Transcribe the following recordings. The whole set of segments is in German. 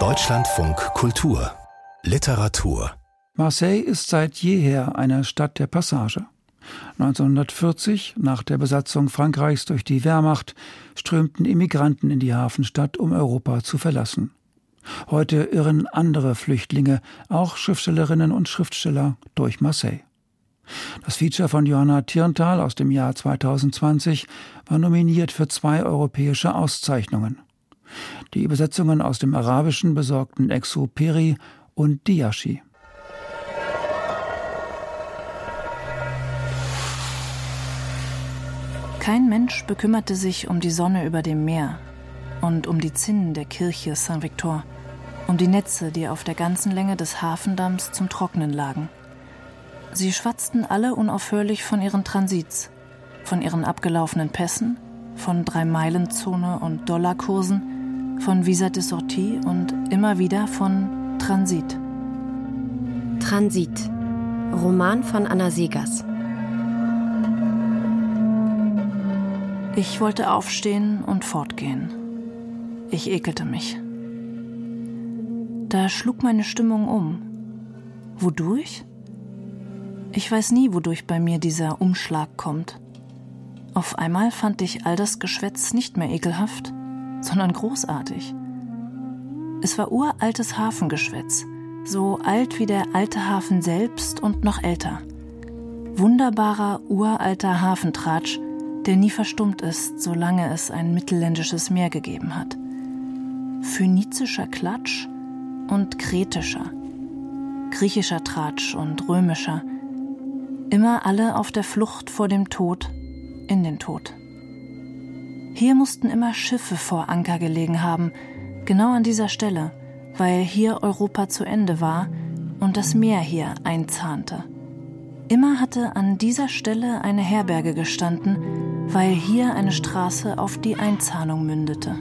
Deutschlandfunk Kultur Literatur Marseille ist seit jeher eine Stadt der Passage. 1940, nach der Besatzung Frankreichs durch die Wehrmacht, strömten Immigranten in die Hafenstadt, um Europa zu verlassen. Heute irren andere Flüchtlinge, auch Schriftstellerinnen und Schriftsteller, durch Marseille. Das Feature von Johanna Tirntal aus dem Jahr 2020 war nominiert für zwei europäische Auszeichnungen. Die Übersetzungen aus dem Arabischen besorgten Exu Peri und Diashi. Kein Mensch bekümmerte sich um die Sonne über dem Meer und um die Zinnen der Kirche Saint-Victor, um die Netze, die auf der ganzen Länge des Hafendamms zum Trocknen lagen. Sie schwatzten alle unaufhörlich von ihren Transits, von ihren abgelaufenen Pässen, von Drei-Meilen-Zone und Dollarkursen, von Visa de Sortie und immer wieder von Transit. Transit. Roman von Anna Segers. Ich wollte aufstehen und fortgehen. Ich ekelte mich. Da schlug meine Stimmung um. Wodurch? Ich weiß nie, wodurch bei mir dieser Umschlag kommt. Auf einmal fand ich all das Geschwätz nicht mehr ekelhaft, sondern großartig. Es war uraltes Hafengeschwätz, so alt wie der alte Hafen selbst und noch älter. Wunderbarer uralter Hafentratsch, der nie verstummt ist, solange es ein mittelländisches Meer gegeben hat. Phönizischer Klatsch und kretischer, griechischer Tratsch und römischer, immer alle auf der Flucht vor dem Tod in den Tod. Hier mussten immer Schiffe vor Anker gelegen haben, genau an dieser Stelle, weil hier Europa zu Ende war und das Meer hier einzahnte. Immer hatte an dieser Stelle eine Herberge gestanden, weil hier eine Straße auf die Einzahnung mündete.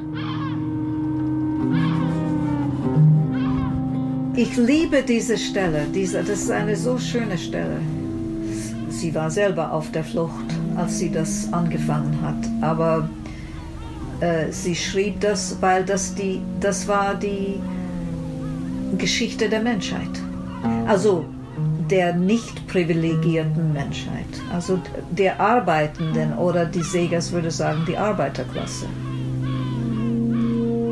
Ich liebe diese Stelle. Diese, das ist eine so schöne Stelle. Sie war selber auf der Flucht, als sie das angefangen hat. Aber sie schrieb das, weil das, die, das war die Geschichte der Menschheit. Also der nicht privilegierten Menschheit, also der Arbeitenden oder die Segers würde sagen die Arbeiterklasse.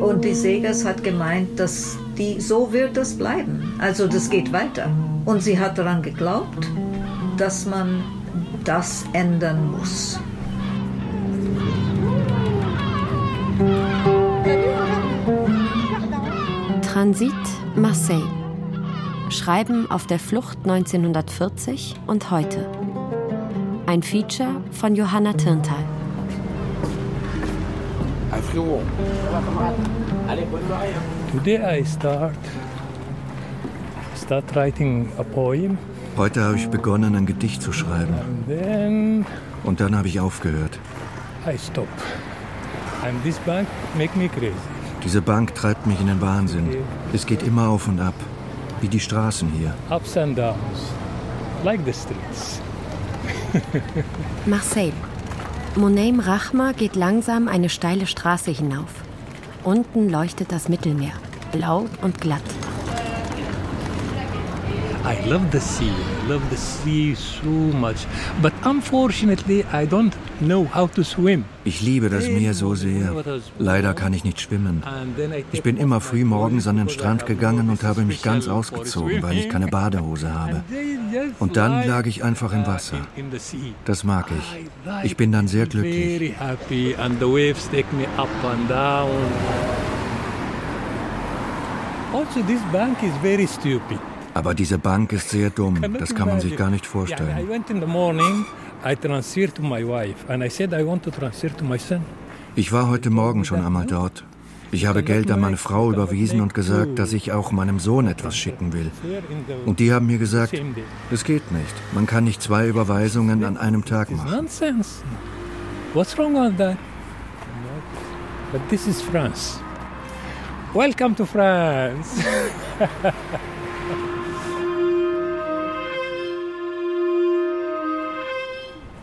Und die Segers hat gemeint, dass die, so wird das bleiben. Also das geht weiter. Und sie hat daran geglaubt, dass man das ändern muss. Transit Marseille Schreiben auf der Flucht 1940 und heute. Ein Feature von Johanna Tirntal. Today I start start writing a poem. Heute habe ich begonnen, ein Gedicht zu schreiben. Then Und dann habe ich aufgehört. I stop. And this bank make me crazy. Diese Bank treibt mich in den Wahnsinn. Es geht immer auf und ab, wie die Straßen hier. Ups and downs, like the streets. Marseille. Moneim Rachma geht langsam eine steile Straße hinauf. Unten leuchtet das Mittelmeer, blau und glatt. I love the sea. I love the sea so much. But unfortunately, I don't know how to swim. Ich liebe das Meer so sehr. Leider kann ich nicht schwimmen. Ich bin immer früh morgens an den Strand gegangen und habe mich ganz ausgezogen, weil ich keine Badehose habe. Und dann lag ich einfach im Wasser. Das mag ich. Ich bin dann sehr glücklich. Also this bank is very stupid. Aber diese Bank ist sehr dumm. Das kann man sich gar nicht vorstellen. Ich war heute Morgen schon einmal dort. Ich habe Geld an meine Frau überwiesen und gesagt, dass ich auch meinem Sohn etwas schicken will. Und die haben mir gesagt, das geht nicht. Man kann nicht zwei Überweisungen an einem Tag machen. Nonsense. What's wrong with that? But this is France. Welcome to France.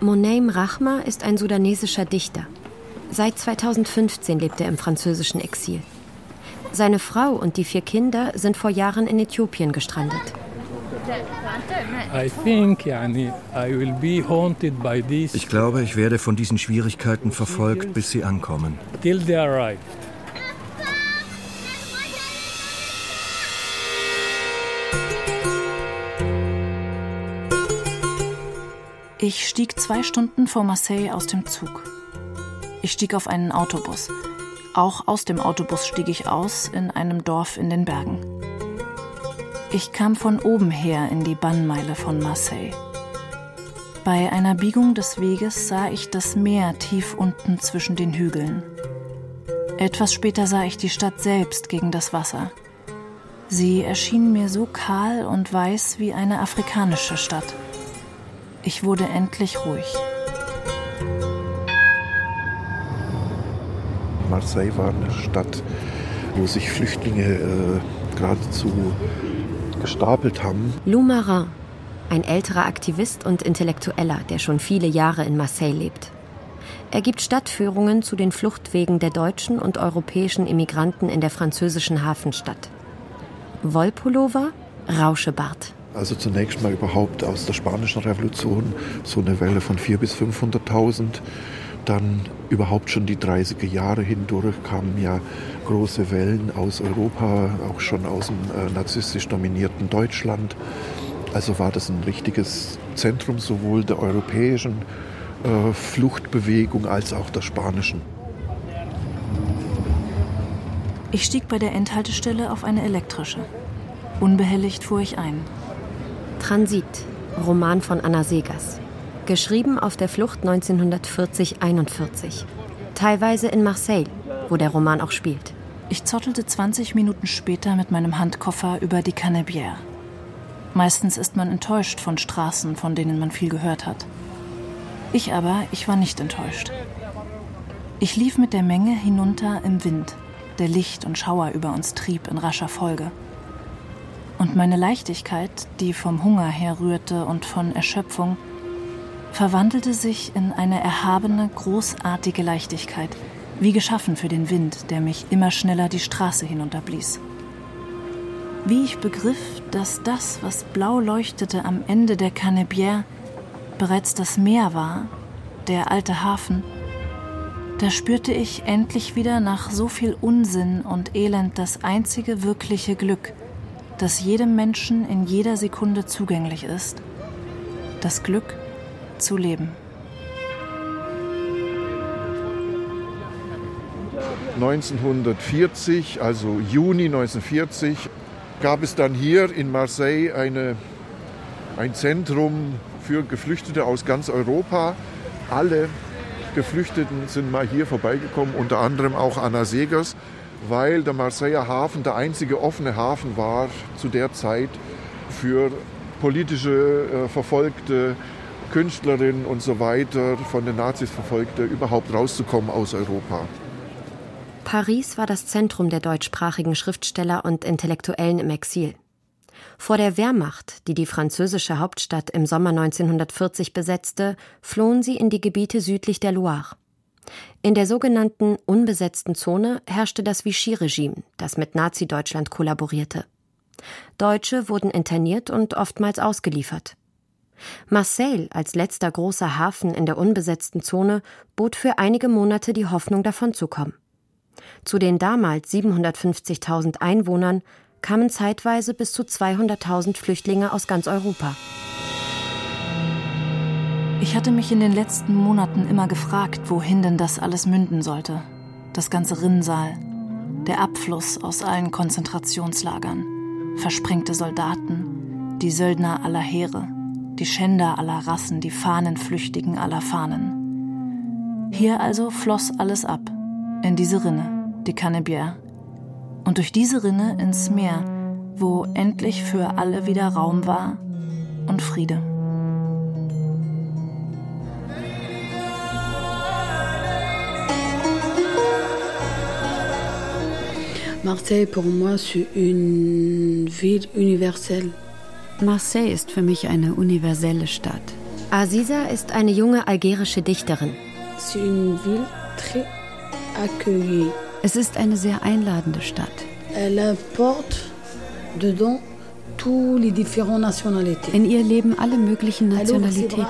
Moneim Rachma ist ein sudanesischer Dichter. Seit 2015 lebt er im französischen Exil. Seine Frau und die vier Kinder sind vor Jahren in Äthiopien gestrandet. Ich glaube, ich werde von diesen Schwierigkeiten verfolgt, bis sie ankommen. Ich stieg zwei Stunden vor Marseille aus dem Zug. Ich stieg auf einen Autobus. Auch aus dem Autobus stieg ich aus in einem Dorf in den Bergen. Ich kam von oben her in die Bannmeile von Marseille. Bei einer Biegung des Weges sah ich das Meer tief unten zwischen den Hügeln. Etwas später sah ich die Stadt selbst gegen das Wasser. Sie erschien mir so kahl und weiß wie eine afrikanische Stadt. Ich wurde endlich ruhig. Marseille war eine Stadt, wo sich Flüchtlinge äh, geradezu gestapelt haben. Lou Marin, ein älterer Aktivist und Intellektueller, der schon viele Jahre in Marseille lebt. Er gibt Stadtführungen zu den Fluchtwegen der deutschen und europäischen Immigranten in der französischen Hafenstadt. Wollpullover, Rauschebart. Also zunächst mal überhaupt aus der spanischen Revolution so eine Welle von 400.000 bis 500.000. Dann überhaupt schon die 30er Jahre hindurch kamen ja große Wellen aus Europa, auch schon aus dem äh, narzisstisch dominierten Deutschland. Also war das ein richtiges Zentrum sowohl der europäischen äh, Fluchtbewegung als auch der spanischen. Ich stieg bei der Endhaltestelle auf eine elektrische. Unbehelligt fuhr ich ein. Transit, Roman von Anna Segers. Geschrieben auf der Flucht 1940-41. Teilweise in Marseille, wo der Roman auch spielt. Ich zottelte 20 Minuten später mit meinem Handkoffer über die Canebière. Meistens ist man enttäuscht von Straßen, von denen man viel gehört hat. Ich aber, ich war nicht enttäuscht. Ich lief mit der Menge hinunter im Wind, der Licht und Schauer über uns trieb in rascher Folge. Und meine Leichtigkeit, die vom Hunger herrührte und von Erschöpfung, verwandelte sich in eine erhabene, großartige Leichtigkeit – wie geschaffen für den Wind, der mich immer schneller die Straße hinunterblies. Wie ich begriff, dass das, was blau leuchtete am Ende der Canebière, bereits das Meer war, der alte Hafen, da spürte ich endlich wieder nach so viel Unsinn und Elend das einzige wirkliche Glück, das jedem Menschen in jeder Sekunde zugänglich ist, das Glück zu leben. 1940, also Juni 1940, gab es dann hier in Marseille eine, ein Zentrum für Geflüchtete aus ganz Europa. Alle Geflüchteten sind mal hier vorbeigekommen, unter anderem auch Anna Segers, weil der Marseiller Hafen der einzige offene Hafen war zu der Zeit für politische äh, Verfolgte, Künstlerinnen und so weiter, von den Nazis Verfolgte, überhaupt rauszukommen aus Europa. Paris war das Zentrum der deutschsprachigen Schriftsteller und Intellektuellen im Exil. Vor der Wehrmacht, die die französische Hauptstadt im Sommer 1940 besetzte, flohen sie in die Gebiete südlich der Loire. In der sogenannten unbesetzten Zone herrschte das Vichy-Regime, das mit Nazi-Deutschland kollaborierte. Deutsche wurden interniert und oftmals ausgeliefert. Marseille als letzter großer Hafen in der unbesetzten Zone bot für einige Monate die Hoffnung davonzukommen. Zu den damals 750.000 Einwohnern kamen zeitweise bis zu 200.000 Flüchtlinge aus ganz Europa. Ich hatte mich in den letzten Monaten immer gefragt, wohin denn das alles münden sollte. Das ganze Rinnsal, der Abfluss aus allen Konzentrationslagern, versprengte Soldaten, die Söldner aller Heere, die Schänder aller Rassen, die Fahnenflüchtigen aller Fahnen. Hier also floss alles ab, in diese Rinne die Canebière. Und durch diese Rinne ins Meer, wo endlich für alle wieder Raum war und Friede. Marseille pour moi c'est une ville universelle. Marseille ist für mich eine universelle Stadt. Aziza ist eine junge algerische Dichterin. C'est une ville très accueillie. Es ist eine sehr einladende Stadt. Elle porte dedans tous les différentes nationalités. In ihr leben alle möglichen Nationalitäten.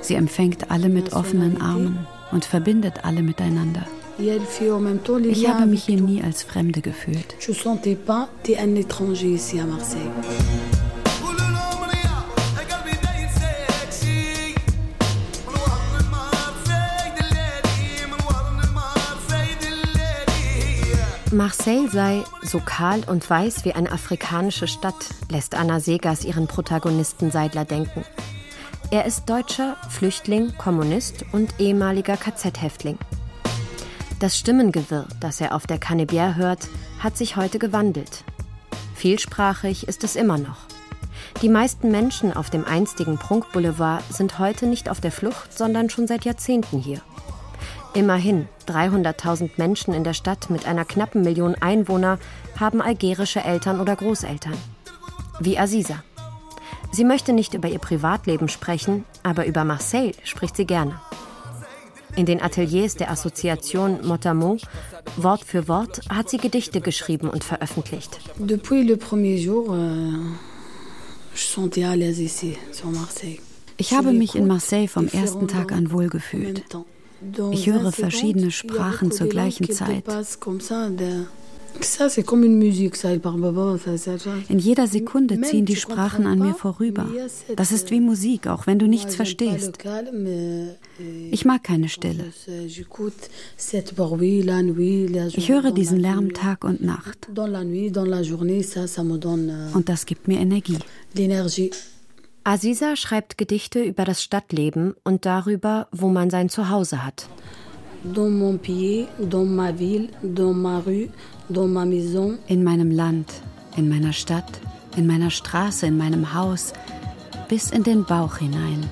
Sie empfängt alle mit offenen Armen und verbindet alle miteinander. Ich habe mich hier nie als Fremde gefühlt. Marseille sei so kahl und weiß wie eine afrikanische Stadt, lässt Anna Segas ihren Protagonisten Seidler denken. Er ist Deutscher, Flüchtling, Kommunist und ehemaliger KZ-Häftling. Das Stimmengewirr, das er auf der Canebière hört, hat sich heute gewandelt. Vielsprachig ist es immer noch. Die meisten Menschen auf dem einstigen Prunkboulevard sind heute nicht auf der Flucht, sondern schon seit Jahrzehnten hier. Immerhin 300.000 Menschen in der Stadt mit einer knappen Million Einwohner haben algerische Eltern oder Großeltern. Wie Aziza. Sie möchte nicht über ihr Privatleben sprechen, aber über Marseille spricht sie gerne. In den Ateliers der Assoziation Motamo, Wort für Wort, hat sie Gedichte geschrieben und veröffentlicht. Depuis le premier jour, euh, je sentais à l'aise ici, sur Marseille. Ich habe mich in Marseille vom ersten Tag an wohlgefühlt. Ich höre verschiedene Sprachen zur gleichen Zeit. In jeder Sekunde ziehen die Sprachen an mir vorüber. Das ist wie Musik, auch wenn du nichts verstehst. Ich mag keine Stille. Ich höre diesen Lärm Tag und Nacht. Und das gibt mir Energie. Aziza schreibt Gedichte über das Stadtleben und darüber, wo man sein Zuhause hat. Dans mon pied, dans ma ville, dans ma rue. In meinem Land, in meiner Stadt, in meiner Straße, in meinem Haus, bis in den Bauch hinein.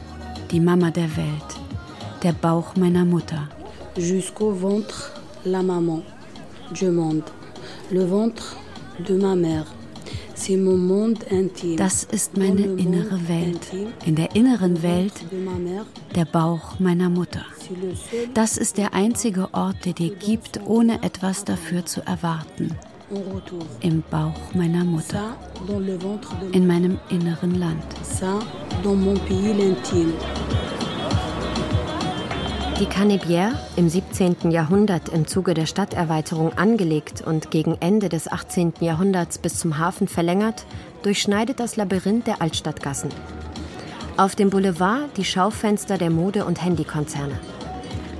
Die Mama der Welt, der Bauch meiner Mutter. Jusqu'au ventre, la maman du monde. Le ventre de ma mère. C'est mon monde intime. Das ist meine innere Welt. In der inneren Welt der Bauch meiner Mutter. Das ist der einzige Ort, der dir gibt, ohne etwas dafür zu erwarten. Im Bauch meiner Mutter. In meinem inneren Land. Die Canebière, im 17. Jahrhundert im Zuge der Stadterweiterung angelegt und gegen Ende des 18. Jahrhunderts bis zum Hafen verlängert, durchschneidet das Labyrinth der Altstadtgassen. Auf dem Boulevard die Schaufenster der Mode- und Handykonzerne.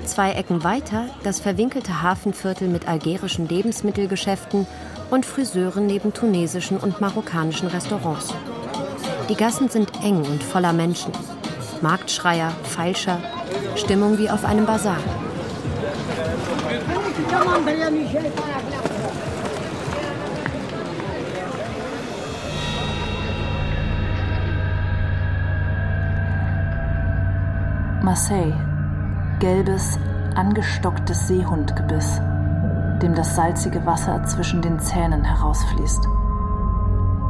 Zwei Ecken weiter das verwinkelte Hafenviertel mit algerischen Lebensmittelgeschäften und Friseuren neben tunesischen und marokkanischen Restaurants. Die Gassen sind eng und voller Menschen. Marktschreier, Feilscher, Stimmung wie auf einem Bazar. Marseille. Gelbes, angestocktes Seehundgebiss, dem das salzige Wasser zwischen den Zähnen herausfließt.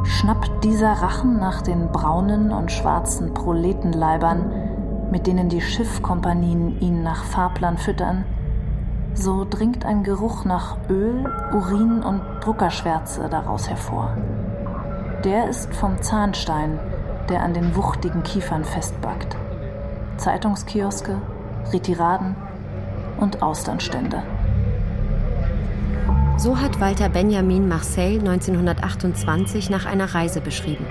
Schnappt dieser Rachen nach den braunen und schwarzen Proletenleibern, mit denen die Schiffkompanien ihn nach Fahrplan füttern, so dringt ein Geruch nach Öl, Urin und Druckerschwärze daraus hervor. Der ist vom Zahnstein, der an den wuchtigen Kiefern festbackt. Zeitungskioske, Retiraden und Austernstände. So hat Walter Benjamin Marseille 1928 nach einer Reise beschrieben.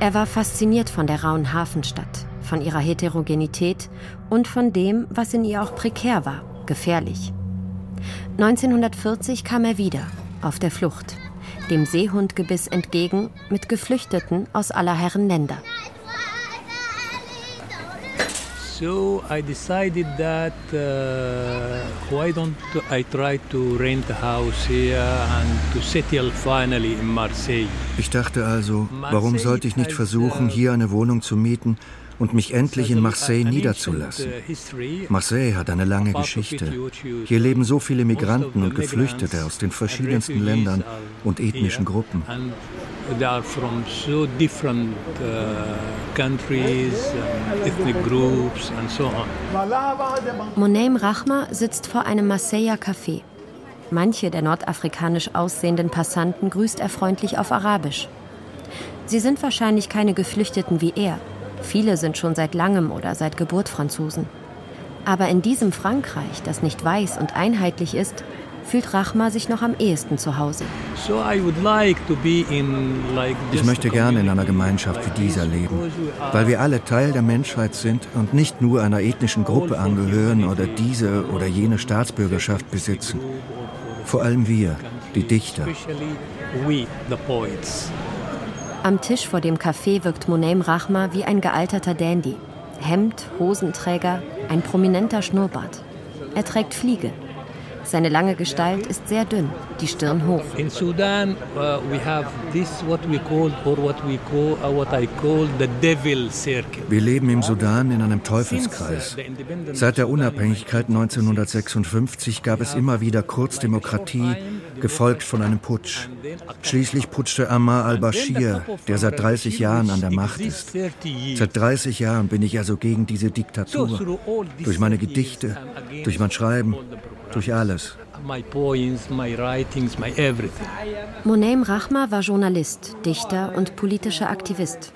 Er war fasziniert von der rauen Hafenstadt, von ihrer Heterogenität und von dem, was in ihr auch prekär war, gefährlich. 1940 kam er wieder, auf der Flucht, dem Seehundgebiss entgegen, mit Geflüchteten aus aller Herren Länder. So I decided that uh, why don't I try to rent a house here and to settle finally in Marseille. Ich dachte also, warum sollte ich nicht versuchen, hier eine Wohnung zu mieten und mich endlich in Marseille niederzulassen? Marseille hat eine lange Geschichte. Hier leben so viele Migranten und Geflüchtete aus den verschiedensten Ländern und ethnischen Gruppen. They are from so different uh, countries, and ethnic groups, and so on. Monem Rachma sitzt vor einem Marseiller Café. Manche der nordafrikanisch aussehenden Passanten grüßt er freundlich auf Arabisch. Sie sind wahrscheinlich keine Geflüchteten wie er. Viele sind schon seit langem oder seit Geburt Franzosen. Aber in diesem Frankreich, das nicht weiß und einheitlich ist, fühlt Rachma sich noch am ehesten zu Hause. Ich möchte gerne in einer Gemeinschaft wie dieser leben, weil wir alle Teil der Menschheit sind und nicht nur einer ethnischen Gruppe angehören oder diese oder jene Staatsbürgerschaft besitzen. Vor allem wir, die Dichter. Am Tisch vor dem Café wirkt Monem Rachma wie ein gealterter Dandy. Hemd, Hosenträger, ein prominenter Schnurrbart. Er trägt Fliege, seine lange Gestalt ist sehr dünn, die Stirn hoch. In Sudan uh, we have this what we call or what we call uh, what I call the devil circle. Wir leben im Sudan in einem Teufelskreis. Seit der Unabhängigkeit 1956 gab es immer wieder Kurzdemokratie, gefolgt von einem Putsch. Schließlich putschte Ammar al-Bashir, der seit 30 Jahren an der Macht ist. Seit 30 Jahren bin ich also gegen diese Diktatur. Durch meine Gedichte, durch mein Schreiben, durch alles. Monem Rachma war Journalist, Dichter und politischer Aktivist.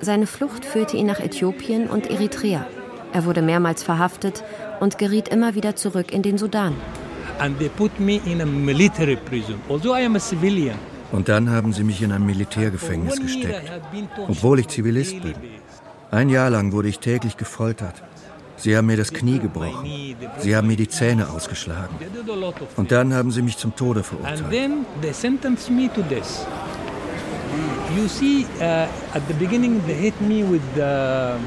Seine Flucht führte ihn nach Äthiopien und Eritrea. Er wurde mehrmals verhaftet und geriet immer wieder zurück in den Sudan. Und dann haben sie mich in ein Militärgefängnis gesteckt, obwohl ich Zivilist bin. Ein Jahr lang wurde ich täglich gefoltert. Sie haben mir das Knie gebrochen. Sie haben mir die Zähne ausgeschlagen. Und dann haben sie mich zum Tode verurteilt. You see, uh, at the beginning they hit me with the,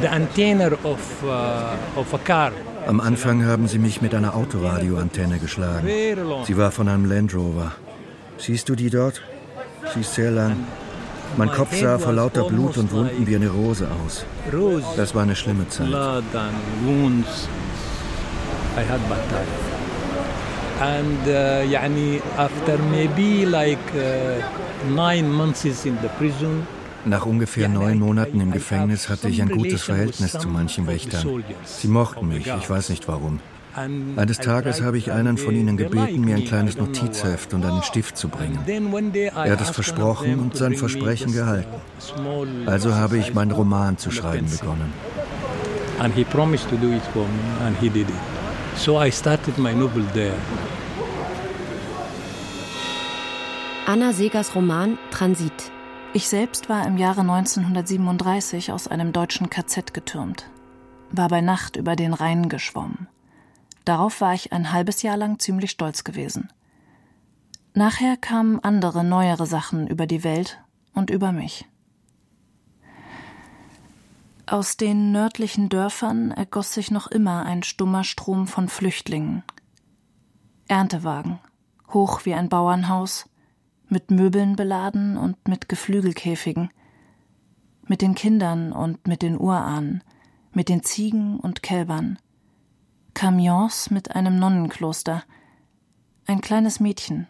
the antenna of, uh, of a car. Am Anfang haben sie mich mit einer Autoradioantenne geschlagen. Sie war von einem Land Rover. Siehst du die dort? Sie ist sehr lang. Mein Kopf sah vor lauter Blut und Wunden wie eine Rose aus. Das war eine schlimme Zeit. And uh, يعني after maybe like uh, nine months in the prison, nach ungefähr neun Monaten im Gefängnis hatte ich ein gutes Verhältnis zu manchen Wächtern. Sie mochten mich, ich weiß nicht warum. Eines Tages habe ich einen von ihnen gebeten, mir ein kleines Notizheft und einen Stift zu bringen. Er hat es versprochen und sein Versprechen gehalten. Also habe ich meinen Roman zu schreiben begonnen. And he promised to do it for me and he did it. So I started my novel there. Anna Segers Roman Transit. Ich selbst war im Jahre 1937 aus einem deutschen KZ getürmt, war bei Nacht über den Rhein geschwommen. Darauf war ich ein halbes Jahr lang ziemlich stolz gewesen. Nachher kamen andere, neuere Sachen über die Welt und über mich. Aus den nördlichen Dörfern ergoss sich noch immer ein stummer Strom von Flüchtlingen. Erntewagen, hoch wie ein Bauernhaus, mit Möbeln beladen und mit Geflügelkäfigen, mit den Kindern und mit den Urahnen, mit den Ziegen und Kälbern, Kamions mit einem Nonnenkloster, ein kleines Mädchen,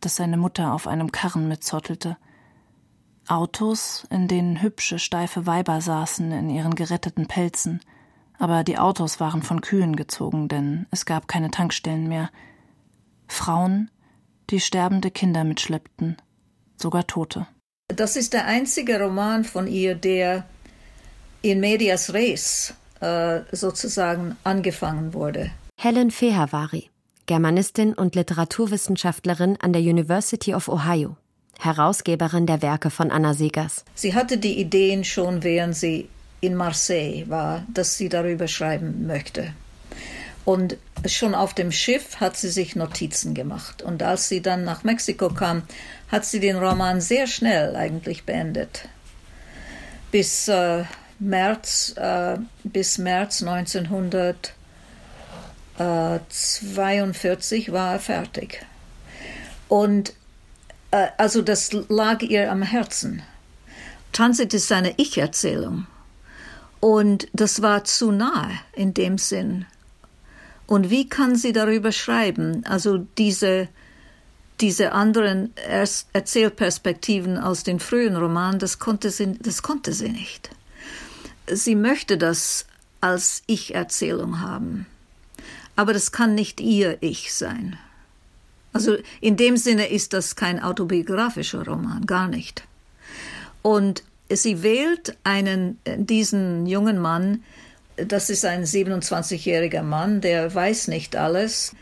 das seine Mutter auf einem Karren mitzottelte, Autos, in denen hübsche, steife Weiber saßen in ihren geretteten Pelzen, aber die Autos waren von Kühen gezogen, denn es gab keine Tankstellen mehr, Frauen, die sterbende Kinder mitschleppten, sogar Tote. Das ist der einzige Roman von ihr, der in medias res sozusagen angefangen wurde. Helen Fehavari, Germanistin und Literaturwissenschaftlerin an der University of Ohio, Herausgeberin der Werke von Anna Segers. Sie hatte die Ideen schon, während sie in Marseille war, dass sie darüber schreiben möchte. Und schon auf dem Schiff hat sie sich Notizen gemacht. Und als sie dann nach Mexiko kam, hat sie den Roman sehr schnell eigentlich beendet. Bis äh, März äh, bis März 1942 war er fertig. Und äh, also das lag ihr am Herzen. Transit ist eine Ich-Erzählung. Und das war zu nahe in dem Sinn. Und wie kann sie darüber schreiben? Also diese, diese anderen Erzählperspektiven aus den frühen Romanen, das konnte sie, das konnte sie nicht. Sie möchte das als Ich-Erzählung haben. Aber das kann nicht ihr Ich sein. Also in dem Sinne ist das kein autobiografischer Roman, gar nicht. Und sie wählt einen, diesen jungen Mann, das ist ein 27-jähriger Mann, der weiß nicht alles,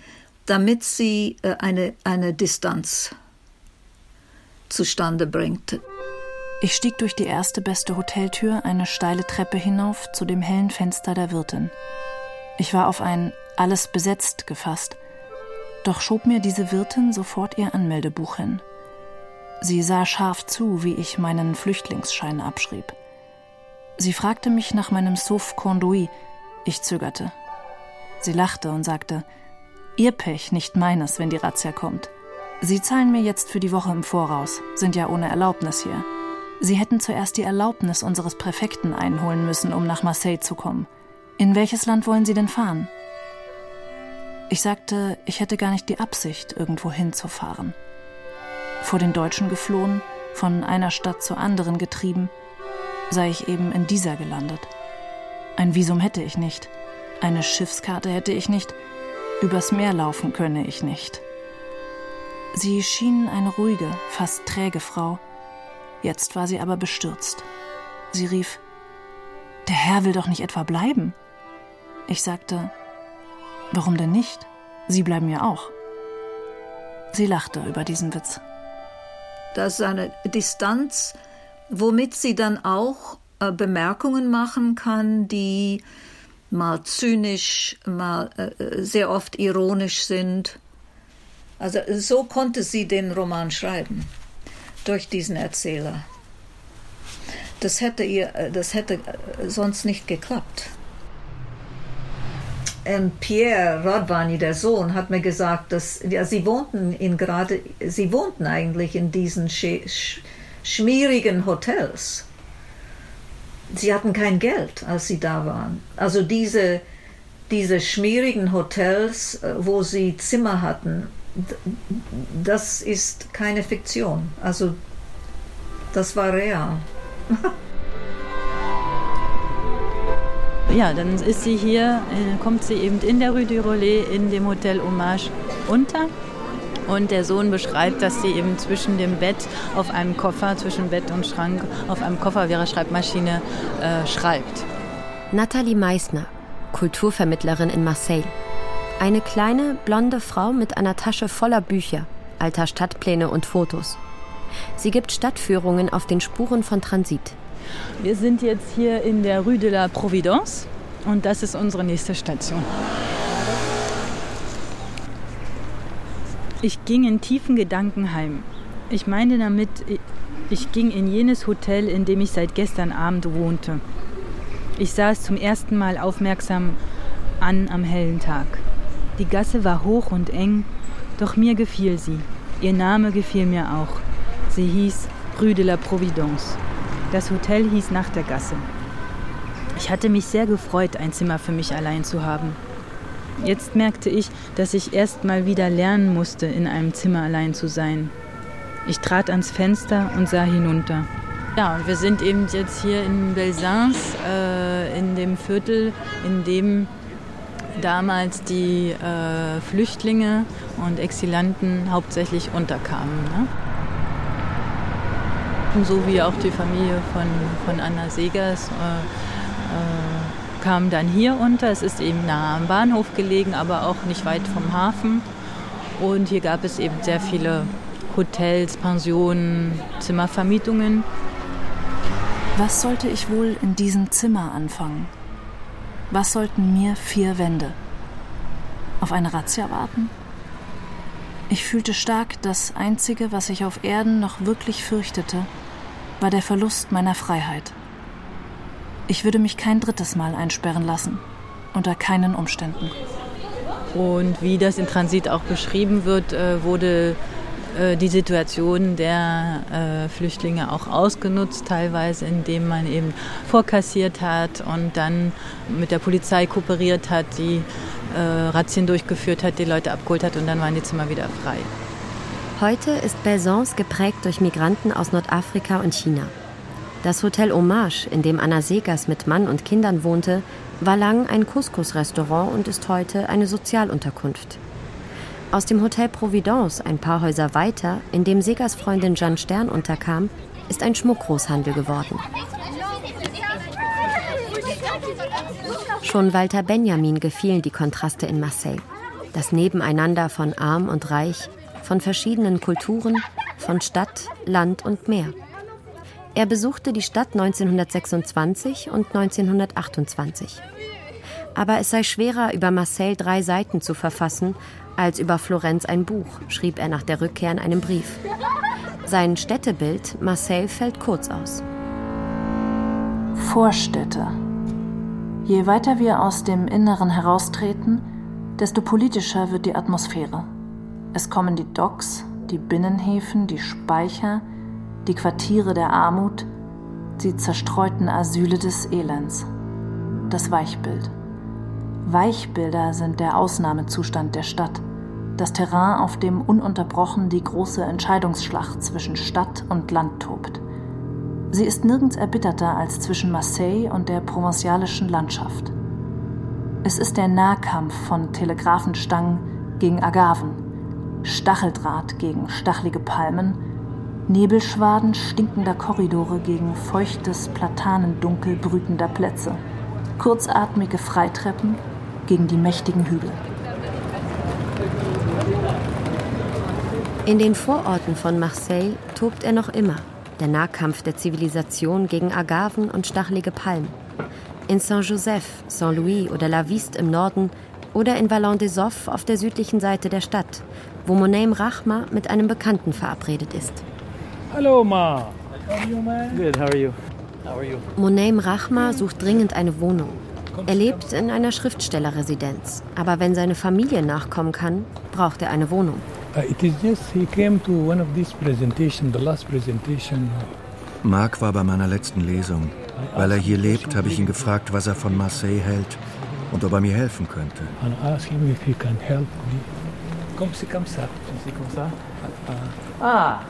damit sie äh, eine, eine Distanz zustande bringt. Ich stieg durch die erste beste Hoteltür eine steile Treppe hinauf zu dem hellen Fenster der Wirtin. Ich war auf ein alles besetzt gefasst, doch schob mir diese Wirtin sofort ihr Anmeldebuch hin. Sie sah scharf zu, wie ich meinen Flüchtlingsschein abschrieb. Sie fragte mich nach meinem Sauf Conduit. Ich zögerte. Sie lachte und sagte, Ihr Pech, nicht meines, wenn die Razzia kommt. Sie zahlen mir jetzt für die Woche im Voraus, sind ja ohne Erlaubnis hier. Sie hätten zuerst die Erlaubnis unseres Präfekten einholen müssen, um nach Marseille zu kommen. In welches Land wollen Sie denn fahren? Ich sagte, ich hätte gar nicht die Absicht, irgendwo hinzufahren. Vor den Deutschen geflohen, von einer Stadt zur anderen getrieben, sei ich eben in dieser gelandet. Ein Visum hätte ich nicht, eine Schiffskarte hätte ich nicht, übers Meer laufen könne ich nicht. Sie schien eine ruhige, fast träge Frau, Jetzt war sie aber bestürzt. Sie rief, Der Herr will doch nicht etwa bleiben. Ich sagte, Warum denn nicht? Sie bleiben ja auch. Sie lachte über diesen Witz. Das ist eine Distanz, womit sie dann auch äh, Bemerkungen machen kann, die mal zynisch, mal äh, sehr oft ironisch sind. Also so konnte sie den Roman schreiben durch diesen Erzähler. Das hätte ihr, äh, das hätte äh, sonst nicht geklappt. Und Pierre Rodvani, der Sohn, hat mir gesagt, dass ja, sie wohnten in gerade, sie wohnten eigentlich in diesen sch schmierigen Hotels. Sie hatten kein Geld, als sie da waren. Also diese, diese schmierigen Hotels, äh, wo sie Zimmer hatten, das ist keine Fiktion. Also das war real. ja, dann ist sie hier, äh, kommt sie eben in der Rue du Relais in dem Hotel Hommage unter. Und der Sohn beschreibt, dass sie eben zwischen dem Bett auf einem Koffer, zwischen Bett und Schrank, auf einem Koffer ihrer Schreibmaschine äh, schreibt. Nathalie Meissner, Kulturvermittlerin in Marseille. Eine kleine, blonde Frau mit einer Tasche voller Bücher, alter Stadtpläne und Fotos. Sie gibt Stadtführungen auf den Spuren von Transit. Wir sind jetzt hier in der Rue de la Providence und das ist unsere nächste Station. Ich ging in tiefen Gedanken heim. Ich meine damit, ich ging in jenes Hotel, in dem ich seit gestern Abend wohnte. Ich sah es zum ersten Mal aufmerksam an am hellen Tag. Die Gasse war hoch und eng, doch mir gefiel sie. Ihr Name gefiel mir auch. Sie hieß Rue de la Providence. Das Hotel hieß nach der Gasse. Ich hatte mich sehr gefreut, ein Zimmer für mich allein zu haben. Jetzt merkte ich, dass ich erst mal wieder lernen musste, in einem Zimmer allein zu sein. Ich trat ans Fenster und sah hinunter. Ja, wir sind eben jetzt hier in Belzins, äh, in dem Viertel, in dem damals die äh, Flüchtlinge und Exilanten hauptsächlich unterkamen. Ne? So wie auch die Familie von, von Anna Segers äh, äh, kam dann hier unter. Es ist eben nah am Bahnhof gelegen, aber auch nicht weit vom Hafen. Und hier gab es eben sehr viele Hotels, Pensionen, Zimmervermietungen. Was sollte ich wohl in diesem Zimmer anfangen? Was sollten mir vier Wände? Auf eine Razzia warten? Ich fühlte stark, das Einzige, was ich auf Erden noch wirklich fürchtete, war der Verlust meiner Freiheit. Ich würde mich kein drittes Mal einsperren lassen, unter keinen Umständen. Und wie das in Transit auch beschrieben wird, äh, wurde die Situation der äh, Flüchtlinge auch ausgenutzt, teilweise indem man eben vorkassiert hat und dann mit der Polizei kooperiert hat, die äh, Razzien durchgeführt hat, die Leute abgeholt hat und dann waren die Zimmer wieder frei. Heute ist Belzons geprägt durch Migranten aus Nordafrika und China. Das Hotel Hommage, in dem Anna Segers mit Mann und Kindern wohnte, war lang ein Couscous-Restaurant und ist heute eine Sozialunterkunft. Aus dem Hotel Providence, ein paar Häuser weiter, in dem Segers Freundin Jeanne Stern unterkam, ist ein Schmuckgroßhandel geworden. Schon Walter Benjamin gefielen die Kontraste in Marseille. Das Nebeneinander von arm und reich, von verschiedenen Kulturen, von Stadt, Land und Meer. Er besuchte die Stadt 1926 und 1928. Aber es sei schwerer, über Marseille drei Seiten zu verfassen, als über Florenz ein Buch, schrieb er nach der Rückkehr in einem Brief. Sein Städtebild Marseille fällt kurz aus. Vorstädte. Je weiter wir aus dem Inneren heraustreten, desto politischer wird die Atmosphäre. Es kommen die Docks, die Binnenhäfen, die Speicher, die Quartiere der Armut, die zerstreuten Asyle des Elends. Das Weichbild. Weichbilder sind der Ausnahmezustand der Stadt, das Terrain, auf dem ununterbrochen die große Entscheidungsschlacht zwischen Stadt und Land tobt. Sie ist nirgends erbitterter als zwischen Marseille und der provenzialischen Landschaft. Es ist der Nahkampf von Telegrafenstangen gegen Agaven, Stacheldraht gegen stachelige Palmen, Nebelschwaden stinkender Korridore gegen feuchtes Platanendunkel brütender Plätze, kurzatmige Freitreppen gegen die mächtigen Hügel. In den Vororten von Marseille tobt er noch immer, der Nahkampf der Zivilisation gegen Agaven und stachelige Palmen. In Saint-Joseph, Saint-Louis oder La Viste im Norden oder in Vallon des Offs auf der südlichen Seite der Stadt, wo Monem Rachma mit einem Bekannten verabredet ist. Hallo Ma. Good, how are you? How are you? Monem Rachma sucht dringend eine Wohnung. Er lebt in einer Schriftstellerresidenz, aber wenn seine Familie nachkommen kann, braucht er eine Wohnung. Uh, it is just he came to one of these presentation, the last presentation. Marc war bei meiner letzten Lesung. Weil er hier lebt, habe ich ihn gefragt, was er von Marseille hält und ob er mir helfen könnte. And ask him if he can help me. Comme c'est comme ça. C'est comme ça. Ah,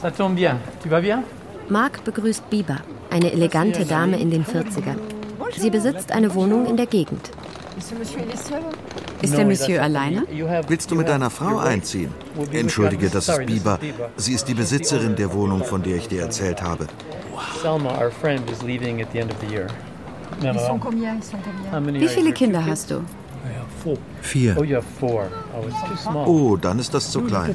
ça tombe bien. Tu vas bien? Marc begrüßt Biber, eine elegante Dame in den 40ern. Sie besitzt eine Wohnung in der Gegend. Ist der Monsieur alleine? Willst du mit deiner Frau einziehen? Entschuldige, das ist Biber. Sie ist die Besitzerin der Wohnung, von der ich dir erzählt habe. Selma, our friend, is leaving at the end of the year. Wie viele Kinder hast du? Vier. Oh, you have four. Oh, it's too small. Oh, dann ist das zu klein.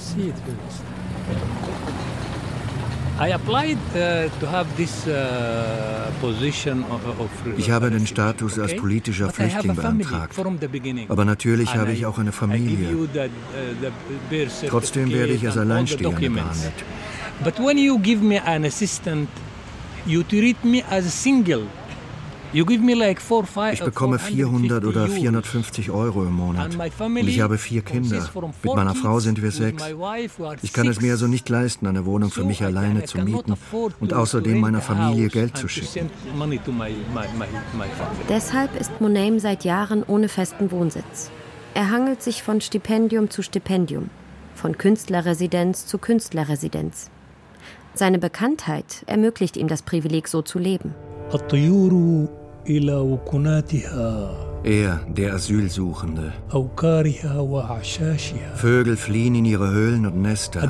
Ich habe den Status als politischer Flüchtling beantragt. Aber natürlich habe ich auch eine Familie. uh, Trotzdem werde ich als Alleinstehender behandelt. But when you give me an assistant, you treat me as a single. Ich bekomme 400 oder 450 Euro im Monat. Und ich habe vier Kinder. Mit meiner Frau sind wir sechs. Ich kann es mir also nicht leisten, eine Wohnung für mich alleine zu mieten und außerdem meiner Familie Geld zu schicken. Deshalb ist Monaim seit Jahren ohne festen Wohnsitz. Er hangelt sich von Stipendium zu Stipendium, von Künstlerresidenz zu Künstlerresidenz. Seine Bekanntheit ermöglicht ihm das Privileg, so zu leben. الطيور إلى وكناتها. Er, der Asylsuchende. Vögel fliehen in ihre Höhlen und Nester.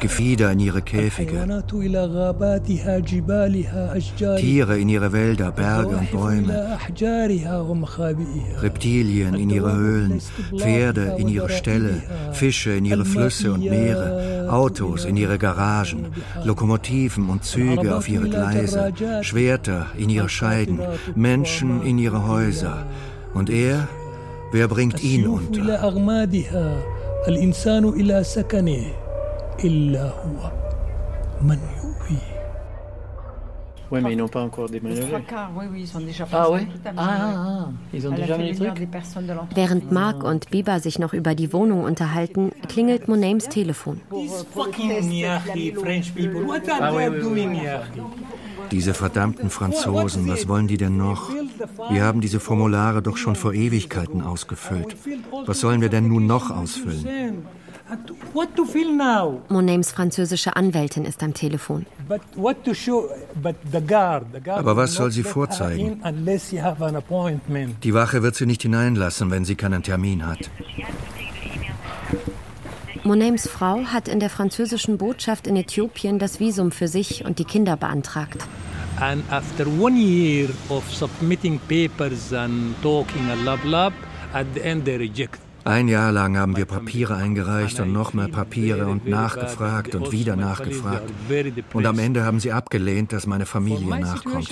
Gefieder in ihre Käfige. Tiere in ihre Wälder, Berge und Bäume. Reptilien in ihre Höhlen. Pferde in ihre Ställe. Fische in ihre Flüsse und Meere. Autos in ihre Garagen. Lokomotiven und Züge auf ihre Gleise. Schwerter in ihre Scheiden. Menschen in ihre Häuser. Und er, wer bringt ihn unter? Während Mark und Biba sich noch über die Wohnung unterhalten, klingelt Monames Telefon. These fucking Niachi French people, what are they doing here? Diese verdammten Franzosen, was wollen die denn noch? Wir haben diese Formulare doch schon vor Ewigkeiten ausgefüllt. Was sollen wir denn nun noch ausfüllen? Monems französische Anwältin ist am Telefon. Aber was soll sie vorzeigen? Die Wache wird sie nicht hineinlassen, wenn sie keinen Termin hat. Monems Frau hat in der französischen Botschaft in Äthiopien das Visum für sich und die Kinder beantragt. And after one year of submitting papers and talking a lab lab, at the end they reject. Ein Jahr lang haben wir Papiere eingereicht und nochmal Papiere und nachgefragt und wieder nachgefragt. Und am Ende haben sie abgelehnt, dass meine Familie nachkommt.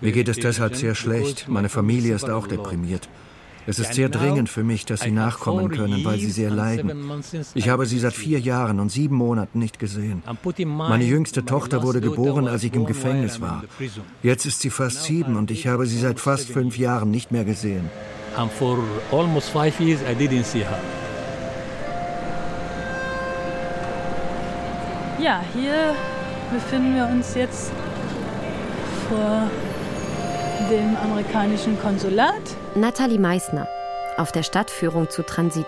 Mir geht es deshalb sehr schlecht. Meine Familie ist auch deprimiert. Es ist sehr dringend für mich, dass Sie nachkommen können, weil Sie sehr leiden. Ich habe Sie seit vier Jahren und sieben Monaten nicht gesehen. Meine jüngste Tochter wurde geboren, als ich im Gefängnis war. Jetzt ist sie fast sieben und ich habe sie seit fast fünf Jahren nicht mehr gesehen. And for almost five years I didn't see her. Ja, hier befinden wir uns jetzt vor dem amerikanischen Konsulat. Natalie Meissner auf der Stadtführung zu Transit.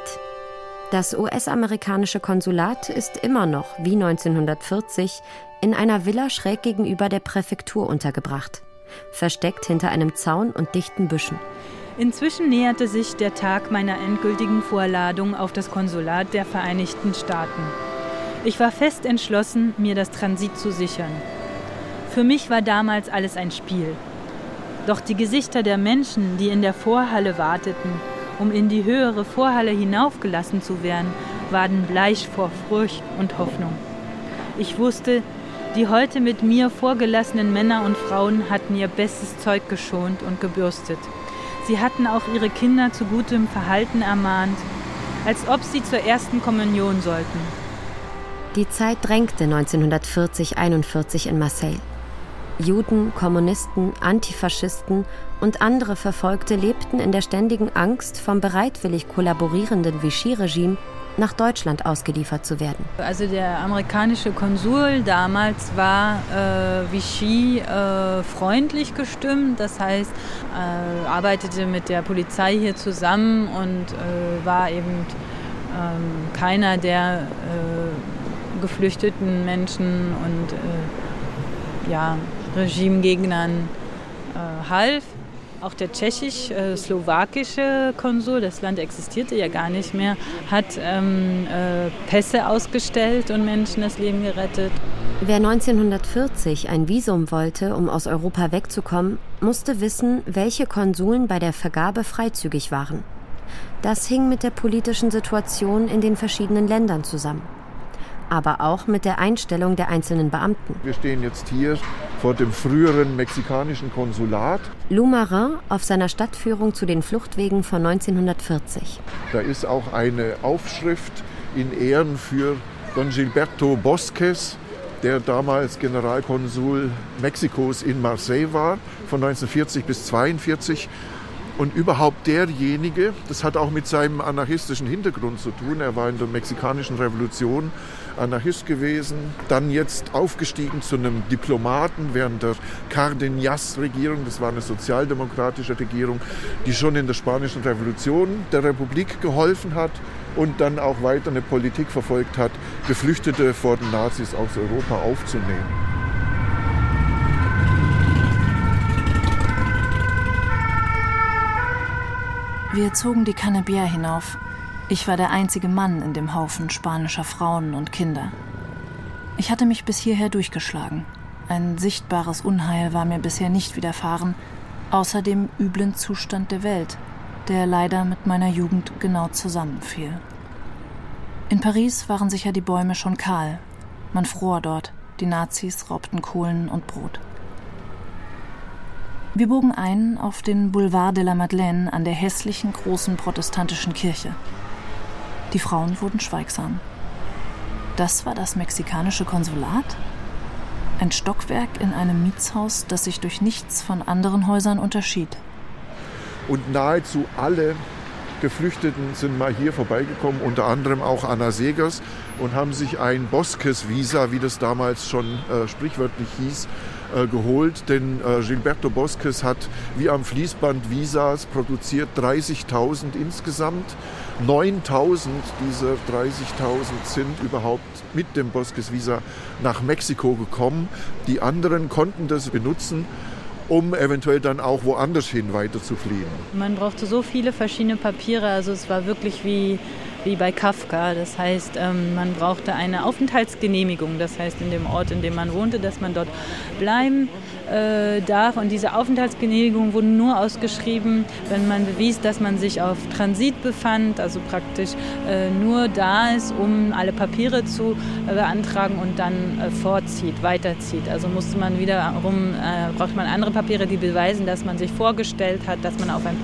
Das US-amerikanische Konsulat ist immer noch, wie 1940, in einer Villa schräg gegenüber der Präfektur untergebracht, versteckt hinter einem Zaun und dichten Büschen. Inzwischen näherte sich der Tag meiner endgültigen Vorladung auf das Konsulat der Vereinigten Staaten. Ich war fest entschlossen, mir das Transit zu sichern. Für mich war damals alles ein Spiel. Doch die Gesichter der Menschen, die in der Vorhalle warteten, um in die höhere Vorhalle hinaufgelassen zu werden, waren bleich vor Furcht und Hoffnung. Ich wusste, die heute mit mir vorgelassenen Männer und Frauen hatten ihr bestes Zeug geschont und gebürstet. Sie hatten auch ihre Kinder zu gutem Verhalten ermahnt, als ob sie zur ersten Kommunion sollten. Die Zeit drängte 1940-41 in Marseille. Juden, Kommunisten, Antifaschisten und andere Verfolgte lebten in der ständigen Angst, vom bereitwillig kollaborierenden Vichy-Regime nach Deutschland ausgeliefert zu werden. Also der amerikanische Konsul damals war äh, Vichy äh, freundlich gestimmt, das heißt, äh, arbeitete mit der Polizei hier zusammen und äh, war eben ähm, keiner der äh, geflüchteten Menschen und äh, ja, Regimegegnern half. Auch der tschechisch-slowakische Konsul, das Land existierte ja gar nicht mehr, hat ähm, äh, Pässe ausgestellt und Menschen das Leben gerettet. Wer 1940 ein Visum wollte, um aus Europa wegzukommen, musste wissen, welche Konsuln bei der Vergabe freizügig waren. Das hing mit der politischen Situation in den verschiedenen Ländern zusammen aber auch mit der Einstellung der einzelnen Beamten. Wir stehen jetzt hier vor dem früheren mexikanischen Konsulat. Lou Marin auf seiner Stadtführung zu den Fluchtwegen von 1940. Da ist auch eine Aufschrift in Ehren für Don Gilberto Bosques, der damals Generalkonsul Mexikos in Marseille war, von 1940 bis 1942 und überhaupt derjenige, das hat auch mit seinem anarchistischen Hintergrund zu tun, er war in der mexikanischen Revolution Anarchist gewesen, dann jetzt aufgestiegen zu einem Diplomaten während der Cardenas-Regierung, das war eine sozialdemokratische Regierung, die schon in der spanischen Revolution der Republik geholfen hat und dann auch weiter eine Politik verfolgt hat, Geflüchtete vor den Nazis aus Europa aufzunehmen. Wir zogen die Cannebière hinauf ich war der einzige Mann in dem Haufen spanischer Frauen und Kinder. Ich hatte mich bis hierher durchgeschlagen. Ein sichtbares Unheil war mir bisher nicht widerfahren, außer dem üblen Zustand der Welt, der leider mit meiner Jugend genau zusammenfiel. In Paris waren sicher die Bäume schon kahl. Man fror dort, die Nazis raubten Kohlen und Brot. Wir bogen ein auf den Boulevard de la Madeleine an der hässlichen großen protestantischen Kirche. Die Frauen wurden schweigsam. Das war das mexikanische Konsulat? Ein Stockwerk in einem Mietshaus, das sich durch nichts von anderen Häusern unterschied. Und nahezu alle Geflüchteten sind mal hier vorbeigekommen, unter anderem auch Anna Segers und haben sich ein Bosques-Visa, wie das damals schon äh, sprichwörtlich hieß, äh, geholt. Denn äh, Gilberto Bosques hat wie am Fließband Visas produziert, 30.000 insgesamt. 9.000 dieser 30.000 sind überhaupt mit dem Bosques Visa nach Mexiko gekommen. Die anderen konnten das benutzen um eventuell dann auch woanders hin weiter zu fliehen. Man brauchte so viele verschiedene Papiere, also es war wirklich wie, wie bei Kafka. Das heißt, ähm, man brauchte eine Aufenthaltsgenehmigung, das heißt in dem Ort, in dem man wohnte, dass man dort bleiben äh, darf. Und diese Aufenthaltsgenehmigung wurde nur ausgeschrieben, wenn man bewies, dass man sich auf Transit befand, also praktisch äh, nur da ist, um alle Papiere zu äh, beantragen und dann vorzieht, weiterzieht. Also musste man wiederum, braucht man andere Papiere, die beweisen, dass man sich vorgestellt hat, dass man auf ein,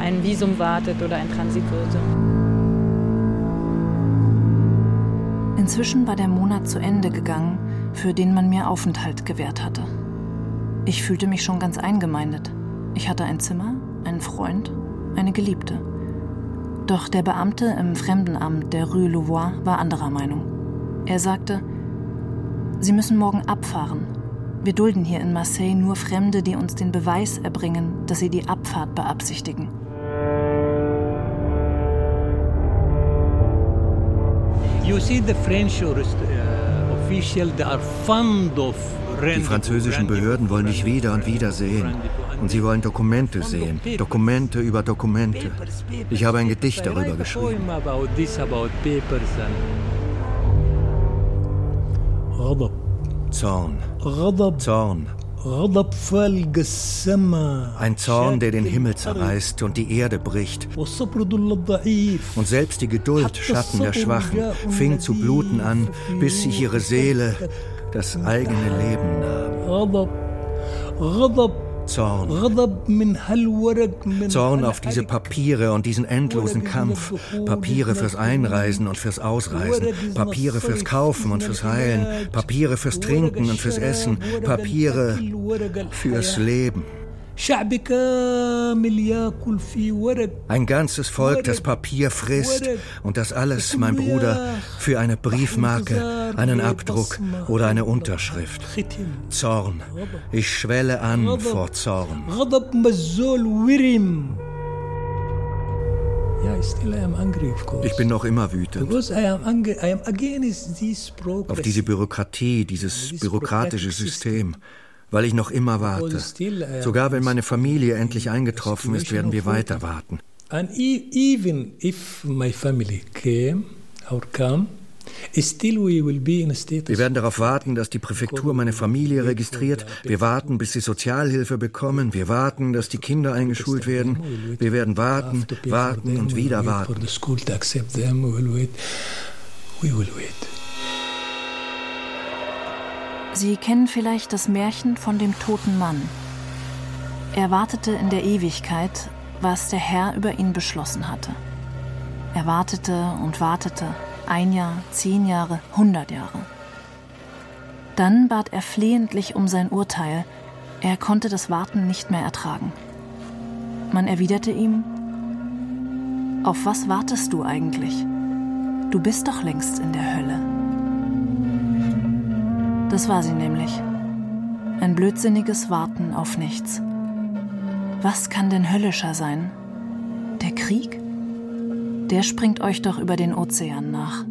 ein Visum wartet oder ein Transitvisum. Inzwischen war der Monat zu Ende gegangen, für den man mir Aufenthalt gewährt hatte. Ich fühlte mich schon ganz eingemeindet. Ich hatte ein Zimmer, einen Freund, eine Geliebte. Doch der Beamte im Fremdenamt der Rue Louvois war anderer Meinung. Er sagte, Sie müssen morgen abfahren. Wir dulden hier in Marseille nur Fremde, die uns den Beweis erbringen, dass sie die Abfahrt beabsichtigen. Die französischen Behörden wollen dich wieder und wieder sehen. Und sie wollen Dokumente sehen. Dokumente über Dokumente. Ich habe ein Gedicht darüber geschrieben. Zorn. Zorn. Ein Zorn, der den Himmel zerreißt und die Erde bricht. Und selbst die Geduld, Schatten der Schwachen, fing zu bluten an, bis sich ihre Seele das eigene Leben nahm. Zorn. Zorn auf diese Papiere und diesen endlosen Kampf. Papiere fürs Einreisen und fürs Ausreisen. Papiere fürs Kaufen und fürs Heilen. Papiere fürs Trinken und fürs Essen. Papiere fürs Leben. Ein ganzes Volk, das Papier frisst und das alles, mein Bruder, für eine Briefmarke, einen Abdruck oder eine Unterschrift. Zorn. Ich schwelle an vor Zorn. Ich bin noch immer wütend. Auf diese Bürokratie, dieses bürokratische System weil ich noch immer warte. Sogar wenn meine Familie endlich eingetroffen ist, werden wir weiter warten. And even if my family came or come, wir werden darauf warten, dass die Präfektur meine Familie registriert. Wir warten, bis sie Sozialhilfe bekommen. Wir warten, dass die Kinder eingeschult werden. Wir werden warten, warten und wieder warten. Sie kennen vielleicht das Märchen von dem toten Mann. Er wartete in der Ewigkeit, was der Herr über ihn beschlossen hatte. Er wartete und wartete, ein Jahr, zehn Jahre, hundert Jahre. Dann bat er flehentlich um sein Urteil, er konnte das Warten nicht mehr ertragen. Man erwiderte ihm, Auf was wartest du eigentlich? Du bist doch längst in der Hölle. Das war sie nämlich. Ein blödsinniges Warten auf nichts. Was kann denn höllischer sein? Der Krieg? Der springt euch doch über den Ozean nach.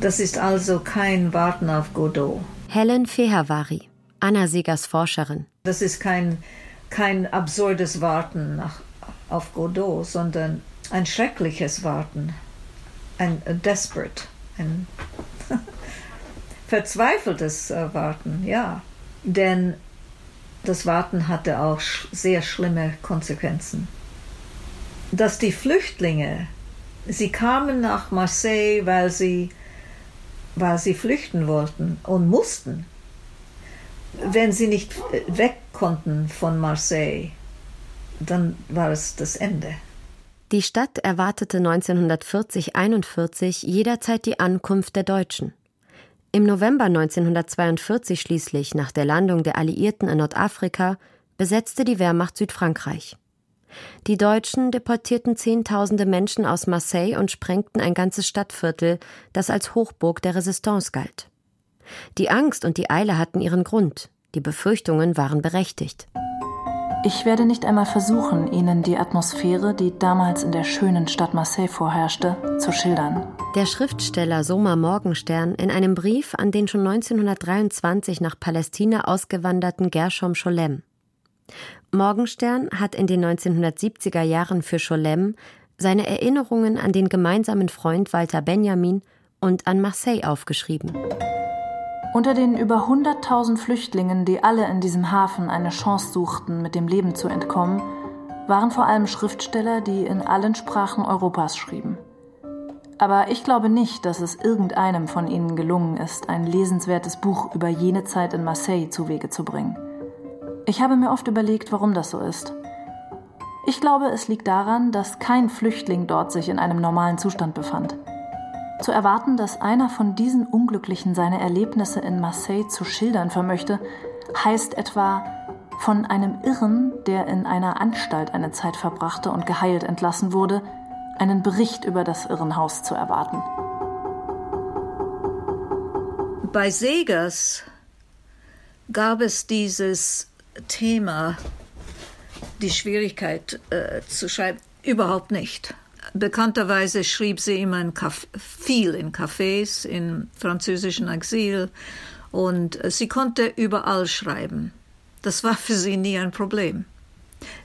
Das ist also kein Warten auf Godot. Helen Fehavari, Anna Segers Forscherin. Das ist kein, kein absurdes Warten nach, auf Godot, sondern ein schreckliches Warten. Ein desperate, ein verzweifeltes äh, Warten, ja. Denn das Warten hatte auch sehr schlimme Konsequenzen. Dass die Flüchtlinge, sie kamen nach Marseille, weil sie, weil sie flüchten wollten und mussten. Wenn sie nicht äh, weg konnten von Marseille, dann war es das Ende. Die Stadt erwartete 1940-41 jederzeit die Ankunft der Deutschen. Im November 1942 schließlich, nach der Landung der Alliierten in Nordafrika, besetzte die Wehrmacht Südfrankreich. Die Deutschen deportierten Zehntausende Menschen aus Marseille und sprengten ein ganzes Stadtviertel, das als Hochburg der Resistance galt. Die Angst und die Eile hatten ihren Grund, die Befürchtungen waren berechtigt. Ich werde nicht einmal versuchen, Ihnen die Atmosphäre, die damals in der schönen Stadt Marseille vorherrschte, zu schildern. Der Schriftsteller Soma Morgenstern in einem Brief an den schon 1923 nach Palästina ausgewanderten Gershom Scholem. Morgenstern hat in den 1970er Jahren für Scholem seine Erinnerungen an den gemeinsamen Freund Walter Benjamin und an Marseille aufgeschrieben. Unter den über 100.000 Flüchtlingen, die alle in diesem Hafen eine Chance suchten, mit dem Leben zu entkommen, waren vor allem Schriftsteller, die in allen Sprachen Europas schrieben. Aber ich glaube nicht, dass es irgendeinem von ihnen gelungen ist, ein lesenswertes Buch über jene Zeit in Marseille zu Wege zu bringen. Ich habe mir oft überlegt, warum das so ist. Ich glaube, es liegt daran, dass kein Flüchtling dort sich in einem normalen Zustand befand. Zu erwarten, dass einer von diesen Unglücklichen seine Erlebnisse in Marseille zu schildern vermöchte, heißt etwa von einem Irren, der in einer Anstalt eine Zeit verbrachte und geheilt entlassen wurde, einen Bericht über das Irrenhaus zu erwarten. Bei Segers gab es dieses Thema, die Schwierigkeit äh, zu schreiben, überhaupt nicht. Bekannterweise schrieb sie immer in viel in Cafés, im französischen Exil und sie konnte überall schreiben. Das war für sie nie ein Problem.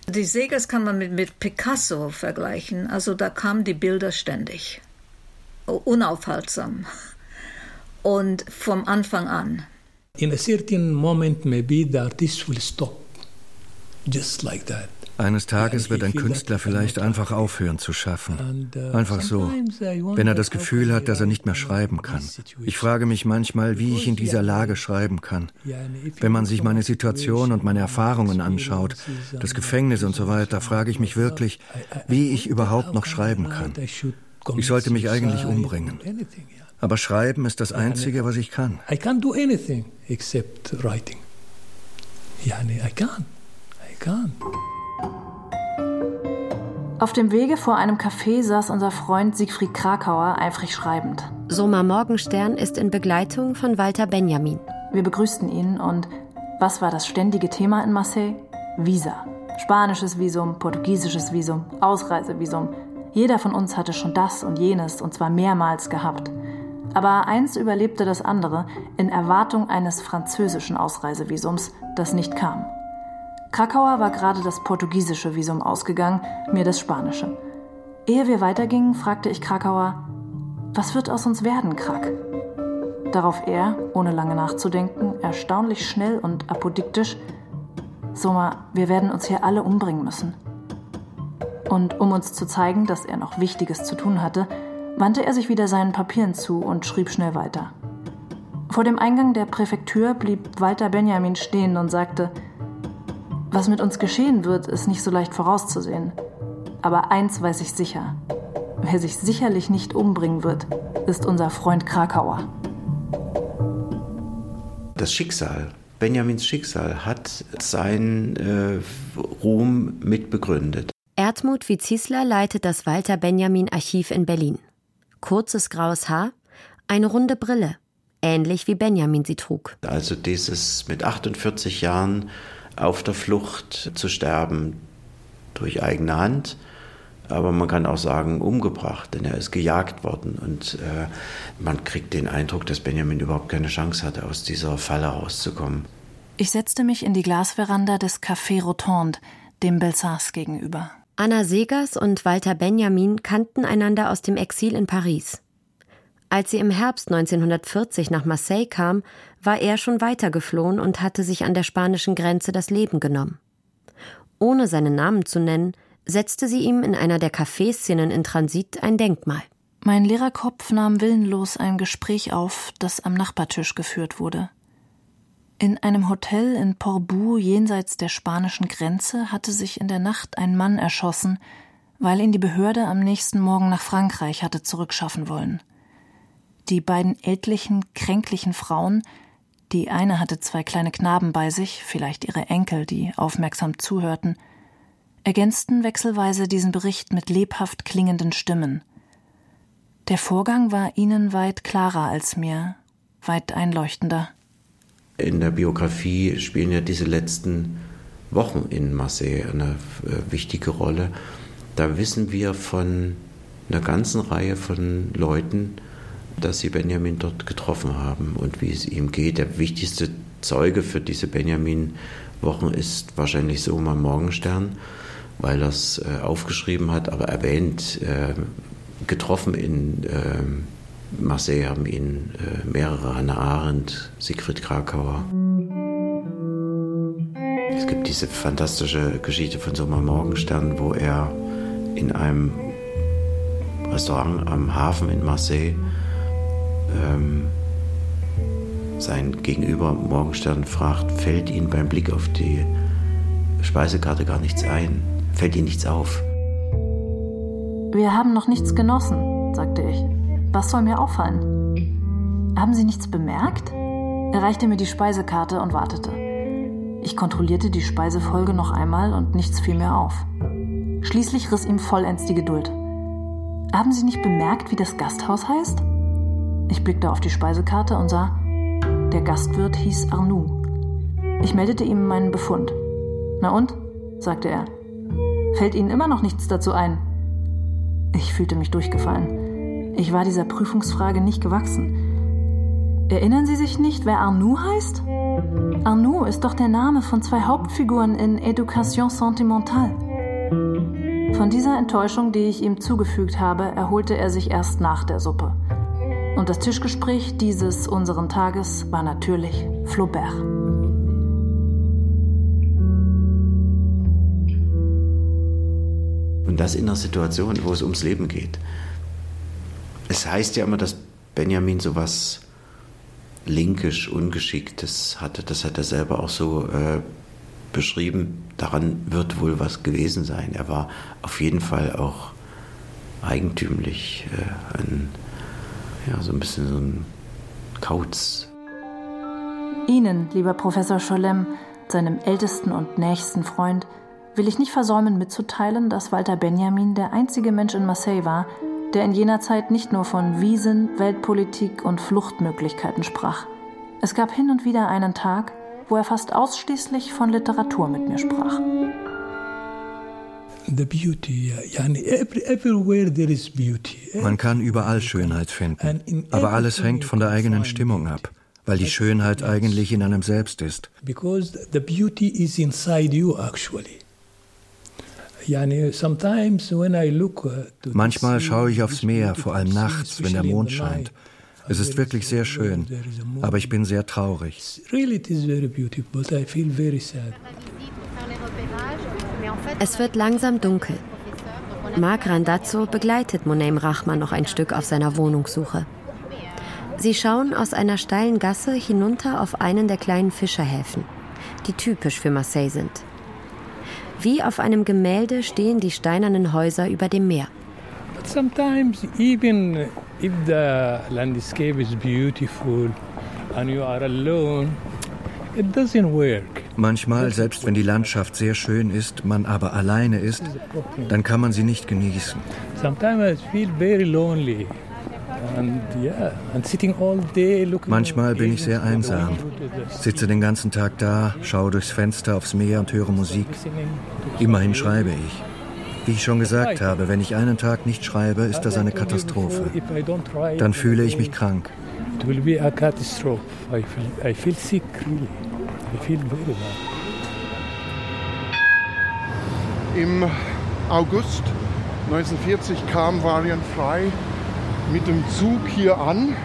Die Segers kann man mit, mit Picasso vergleichen, also da kamen die Bilder ständig, unaufhaltsam und vom Anfang an. In a certain moment, maybe the artist will stop. Just like that. Eines Tages wird ein Künstler vielleicht einfach aufhören zu schaffen. Uh, einfach so. Wenn er das Gefühl hat, dass er nicht mehr schreiben kann. Ich frage mich manchmal, wie ich in dieser Lage schreiben kann. Wenn man sich meine Situation und meine Erfahrungen anschaut, das Gefängnis und so weiter, frage ich mich wirklich, wie ich überhaupt noch schreiben kann. Ich sollte mich eigentlich umbringen. Aber schreiben ist das Einzige, was ich kann. I can't do anything except writing. Yani, I can't. Auf dem Wege vor einem Café saß unser Freund Siegfried Krakauer eifrig schreibend. Soma Morgenstern ist in Begleitung von Walter Benjamin. Wir begrüßten ihn und was war das ständige Thema in Marseille? Visa. Spanisches Visum, portugiesisches Visum, Ausreisevisum. Jeder von uns hatte schon das und jenes und zwar mehrmals gehabt. Aber eins überlebte das andere in Erwartung eines französischen Ausreisevisums, das nicht kam. Krakauer war gerade das portugiesische Visum ausgegangen, mir das spanische. Ehe wir weitergingen, fragte ich Krakauer, was wird aus uns werden, Krak? Darauf er, ohne lange nachzudenken, erstaunlich schnell und apodiktisch, Soma, wir werden uns hier alle umbringen müssen. Und um uns zu zeigen, dass er noch Wichtiges zu tun hatte, wandte er sich wieder seinen Papieren zu und schrieb schnell weiter. Vor dem Eingang der Präfektur blieb Walter Benjamin stehen und sagte, was mit uns geschehen wird, ist nicht so leicht vorauszusehen. Aber eins weiß ich sicher. Wer sich sicherlich nicht umbringen wird, ist unser Freund Krakauer. Das Schicksal, Benjamins Schicksal, hat seinen äh, Ruhm mitbegründet. Erdmut Wiziesler leitet das Walter Benjamin Archiv in Berlin kurzes graues Haar, eine runde Brille, ähnlich wie Benjamin sie trug. Also dieses mit 48 Jahren auf der Flucht zu sterben durch eigene Hand, aber man kann auch sagen umgebracht, denn er ist gejagt worden und äh, man kriegt den Eindruck, dass Benjamin überhaupt keine Chance hatte, aus dieser Falle rauszukommen. Ich setzte mich in die Glasveranda des Café Rotonde, dem Belsars gegenüber. Anna Segers und Walter Benjamin kannten einander aus dem Exil in Paris. Als sie im Herbst 1940 nach Marseille kam, war er schon weitergeflohen und hatte sich an der spanischen Grenze das Leben genommen. Ohne seinen Namen zu nennen, setzte sie ihm in einer der Cafészenen in Transit ein Denkmal. Mein Lehrerkopf nahm willenlos ein Gespräch auf, das am Nachbartisch geführt wurde. In einem Hotel in Portbou jenseits der spanischen Grenze hatte sich in der Nacht ein Mann erschossen, weil ihn die Behörde am nächsten Morgen nach Frankreich hatte zurückschaffen wollen. Die beiden ältlichen, kränklichen Frauen, die eine hatte zwei kleine Knaben bei sich, vielleicht ihre Enkel, die aufmerksam zuhörten, ergänzten wechselweise diesen Bericht mit lebhaft klingenden Stimmen. Der Vorgang war ihnen weit klarer als mir, weit einleuchtender. In der Biografie spielen ja diese letzten Wochen in Marseille eine äh, wichtige Rolle. Da wissen wir von einer ganzen Reihe von Leuten, dass sie Benjamin dort getroffen haben und wie es ihm geht. Der wichtigste Zeuge für diese Benjamin-Wochen ist wahrscheinlich Soma Morgenstern, weil er es äh, aufgeschrieben hat, aber erwähnt. Äh, getroffen in äh, Marseille haben ihn äh, mehrere, Hannah Arendt, Siegfried Krakauer. Es gibt diese fantastische Geschichte von Sommer Morgenstern, wo er in einem Restaurant am Hafen in Marseille ähm, sein Gegenüber Morgenstern fragt, fällt Ihnen beim Blick auf die Speisekarte gar nichts ein? Fällt Ihnen nichts auf? Wir haben noch nichts genossen, sagte ich. Was soll mir auffallen? Haben Sie nichts bemerkt? Er reichte mir die Speisekarte und wartete. Ich kontrollierte die Speisefolge noch einmal und nichts fiel mir auf. Schließlich riss ihm vollends die Geduld. Haben Sie nicht bemerkt, wie das Gasthaus heißt? Ich blickte auf die Speisekarte und sah, der Gastwirt hieß Arnoux. Ich meldete ihm meinen Befund. Na und? sagte er. Fällt Ihnen immer noch nichts dazu ein? Ich fühlte mich durchgefallen. Ich war dieser Prüfungsfrage nicht gewachsen. Erinnern Sie sich nicht, wer Arnoux heißt? Arnoux ist doch der Name von zwei Hauptfiguren in Education Sentimentale. Von dieser Enttäuschung, die ich ihm zugefügt habe, erholte er sich erst nach der Suppe. Und das Tischgespräch dieses unseren Tages war natürlich Flaubert. Und das in einer Situation, wo es ums Leben geht. Es heißt ja immer, dass Benjamin so was linkisch Ungeschicktes hatte. Das hat er selber auch so äh, beschrieben. Daran wird wohl was gewesen sein. Er war auf jeden Fall auch eigentümlich, äh, ein, ja, so ein bisschen so ein Kauz. Ihnen, lieber Professor Scholem, seinem ältesten und nächsten Freund, will ich nicht versäumen mitzuteilen, dass Walter Benjamin der einzige Mensch in Marseille war, der in jener Zeit nicht nur von Wiesen, Weltpolitik und Fluchtmöglichkeiten sprach. Es gab hin und wieder einen Tag, wo er fast ausschließlich von Literatur mit mir sprach. Man kann überall Schönheit finden, aber alles hängt von der eigenen Stimmung ab, weil die Schönheit eigentlich in einem selbst ist. Because the beauty is inside you actually. Uh, Manchmal schaue ich aufs Meer, vor allem nachts, wenn der Mond scheint. Es ist wirklich sehr schön, aber ich bin sehr traurig. Es wird langsam dunkel. Marc Randazzo begleitet Monem Rachman noch ein Stück auf seiner Wohnungssuche. Sie schauen aus einer steilen Gasse hinunter auf einen der kleinen Fischerhäfen, die typisch für Marseille sind. Wie auf einem Gemälde stehen die steinernen Häuser über dem Meer. Sometimes even if the landscape is beautiful and you are work. Manchmal, selbst wenn die Landschaft sehr schön ist, man aber alleine ist, dann kann man sie nicht genießen. I feel. Manchmal bin ich sehr einsam, sitze den ganzen Tag da, schaue durchs Fenster aufs Meer und höre Musik. Immerhin schreibe ich. Wie ich schon gesagt habe, wenn ich einen Tag nicht schreibe, ist das eine Katastrophe. Dann fühle ich mich krank. Im August 1940 kam Varian Frei mit dem Zug hier an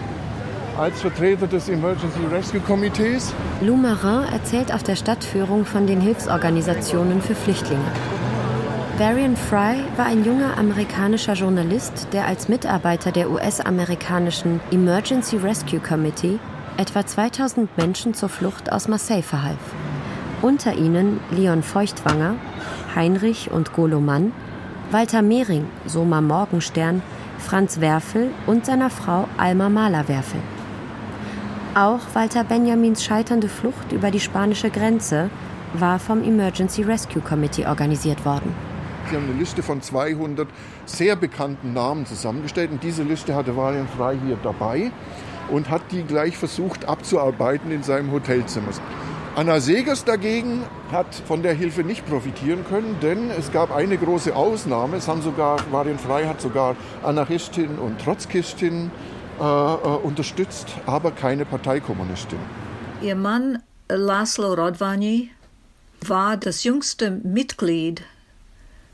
als Vertreter des Emergency Rescue Komitees. Lou Marin erzählt auf der Stadtführung von den Hilfsorganisationen für Flüchtlinge. Varian Fry war ein junger amerikanischer Journalist, der als Mitarbeiter der US-amerikanischen Emergency Rescue Committee etwa 2000 Menschen zur Flucht aus Marseille verhalf. Unter ihnen Leon Feuchtwanger, Heinrich und Golo Mann, Walter Mehring, Soma Morgenstern Franz Werfel und seiner Frau Alma Mahler-Werfel. Auch Walter Benjamins scheiternde Flucht über die spanische Grenze war vom Emergency Rescue Committee organisiert worden. Die haben eine Liste von 200 sehr bekannten Namen zusammengestellt und diese Liste hatte Varian Frey hier dabei und hat die gleich versucht abzuarbeiten in seinem Hotelzimmer. Anna Segers dagegen hat von der Hilfe nicht profitieren können, denn es gab eine große Ausnahme. Es haben sogar, Frey hat sogar Anarchistin und Trotzkistin äh, äh, unterstützt, aber keine Parteikommunistin. Ihr Mann Laszlo Rodvany war das jüngste Mitglied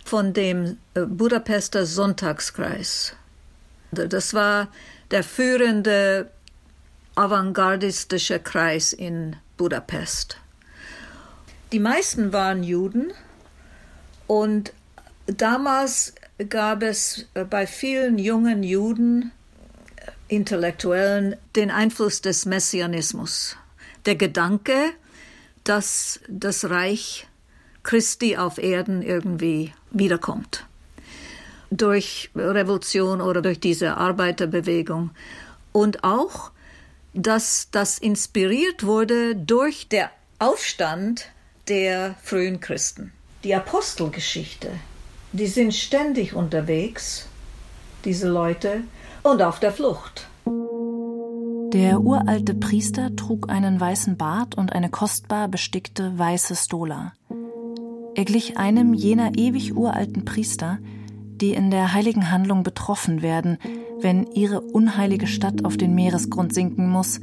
von dem äh, Budapester Sonntagskreis. Das war der führende avantgardistische Kreis in Budapest. Die meisten waren Juden und damals gab es äh, bei vielen jungen Juden, äh, Intellektuellen, den Einfluss des Messianismus. Der Gedanke, dass das Reich Christi auf Erden irgendwie wiederkommt. Durch Revolution oder durch diese Arbeiterbewegung. Und auch, dass das inspiriert wurde durch den Aufstand der frühen Christen. Die Apostelgeschichte, die sind ständig unterwegs, diese Leute, und auf der Flucht. Der uralte Priester trug einen weißen Bart und eine kostbar bestickte weiße Stola. Er glich einem jener ewig uralten Priester, die in der heiligen Handlung betroffen werden, wenn ihre unheilige Stadt auf den Meeresgrund sinken muss,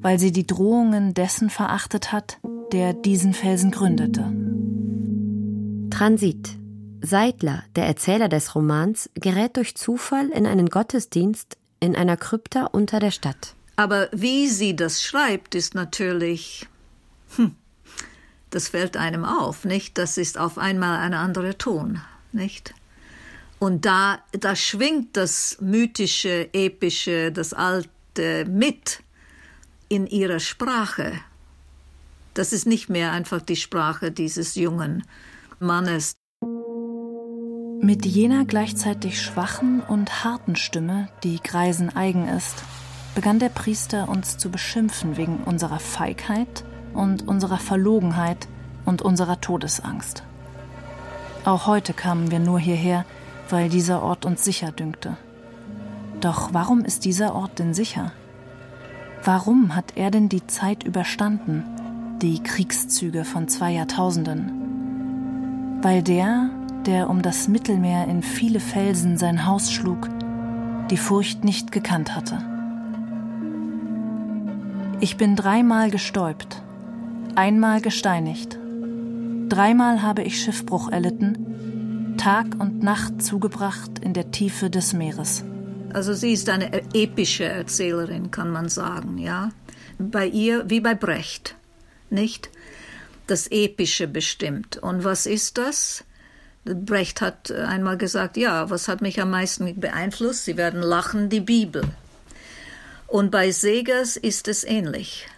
weil sie die Drohungen dessen verachtet hat, der diesen Felsen gründete. Transit. Seidler, der Erzähler des Romans, gerät durch Zufall in einen Gottesdienst in einer Krypta unter der Stadt. Aber wie sie das schreibt, ist natürlich, hm, das fällt einem auf, nicht? Das ist auf einmal ein anderer Ton, nicht? Und da, da schwingt das mythische, epische, das alte mit in ihrer Sprache. Das ist nicht mehr einfach die Sprache dieses jungen Mannes. Mit jener gleichzeitig schwachen und harten Stimme, die Greisen eigen ist, begann der Priester uns zu beschimpfen wegen unserer Feigheit und unserer Verlogenheit und unserer Todesangst. Auch heute kamen wir nur hierher, weil dieser Ort uns sicher dünkte. Doch warum ist dieser Ort denn sicher? Warum hat er denn die Zeit überstanden, die Kriegszüge von zwei Jahrtausenden. Weil der, der um das Mittelmeer in viele Felsen sein Haus schlug, die Furcht nicht gekannt hatte. Ich bin dreimal gestäubt, einmal gesteinigt, dreimal habe ich Schiffbruch erlitten, Tag und Nacht zugebracht in der Tiefe des Meeres. Also sie ist eine epische Erzählerin, kann man sagen, ja. Bei ihr wie bei Brecht nicht? Das Epische bestimmt. Und was ist das? Brecht hat einmal gesagt, ja, was hat mich am meisten beeinflusst? Sie werden lachen, die Bibel. Und bei Segers ist es ähnlich.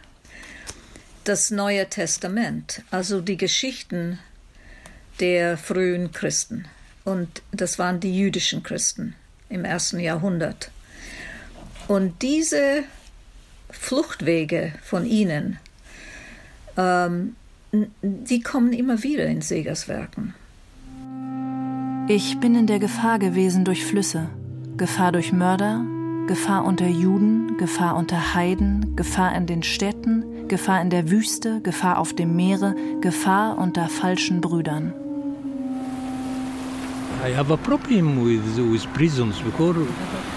Das Neue Testament, also die Geschichten der frühen Christen. Und das waren die jüdischen Christen im ersten Jahrhundert. Und diese Fluchtwege von ihnen ähm, die kommen immer wieder in Segers Werken. Ich bin in der Gefahr gewesen durch Flüsse, Gefahr durch Mörder, Gefahr unter Juden, Gefahr unter Heiden, Gefahr in den Städten, Gefahr in der Wüste, Gefahr auf dem Meere, Gefahr unter falschen Brüdern. I have a problem with, with prisons because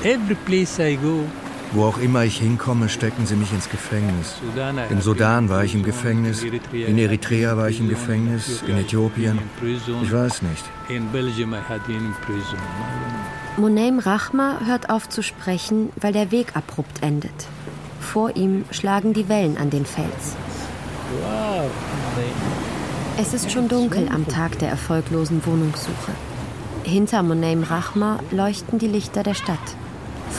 every place I go wo auch immer ich hinkomme, stecken sie mich ins Gefängnis. Im Sudan war ich im Gefängnis, in Eritrea war ich im Gefängnis, in Äthiopien. Ich weiß nicht. Moneim Rachma hört auf zu sprechen, weil der Weg abrupt endet. Vor ihm schlagen die Wellen an den Fels. Es ist schon dunkel am Tag der erfolglosen Wohnungssuche. Hinter Moneim Rachma leuchten die Lichter der Stadt.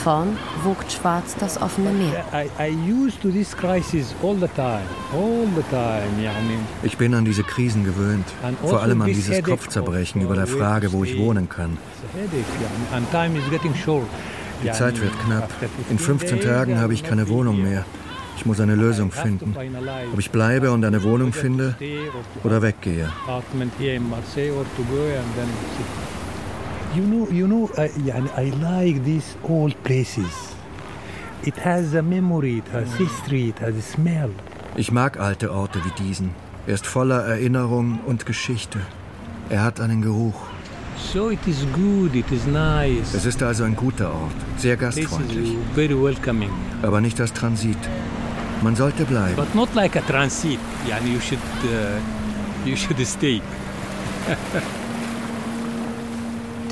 Vorn wogt schwarz das offene Meer. Ich bin an diese Krisen gewöhnt, vor allem an dieses Kopfzerbrechen über der Frage, wo ich wohnen kann. Die Zeit wird knapp. In 15 Tagen habe ich keine Wohnung mehr. Ich muss eine Lösung finden. Ob ich bleibe und eine Wohnung finde oder weggehe. You know, you know, I, I like these old places. It has a memory, it has history, it has a smell. Ich mag alte Orte wie diesen. Er ist voller Erinnerung und Geschichte. Er hat einen Geruch. So it is good, it is nice. Es ist also ein guter Ort, sehr gastfreundlich. Very welcoming. Aber nicht das Transit. Man sollte bleiben. But not like a transit. Yani you should, uh, you should stay.